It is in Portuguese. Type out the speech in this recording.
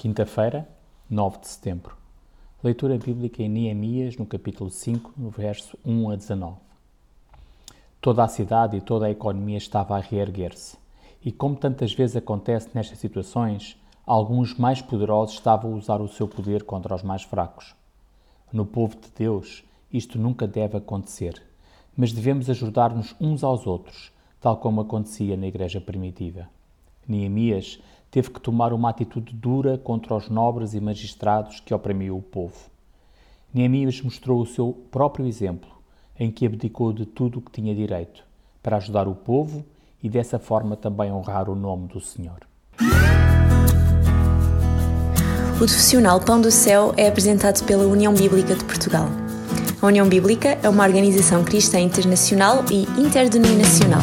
Quinta-feira, 9 de setembro. Leitura bíblica em Neemias, no capítulo 5, no verso 1 a 19. Toda a cidade e toda a economia estava a reerguer-se. E como tantas vezes acontece nestas situações, alguns mais poderosos estavam a usar o seu poder contra os mais fracos. No povo de Deus, isto nunca deve acontecer, mas devemos ajudar-nos uns aos outros, tal como acontecia na igreja primitiva. Neemias teve que tomar uma atitude dura contra os nobres e magistrados que oprimiam o povo. Neemias mostrou o seu próprio exemplo, em que abdicou de tudo o que tinha direito, para ajudar o povo e dessa forma também honrar o nome do Senhor. O profissional Pão do Céu é apresentado pela União Bíblica de Portugal. A União Bíblica é uma organização cristã internacional e interdenominacional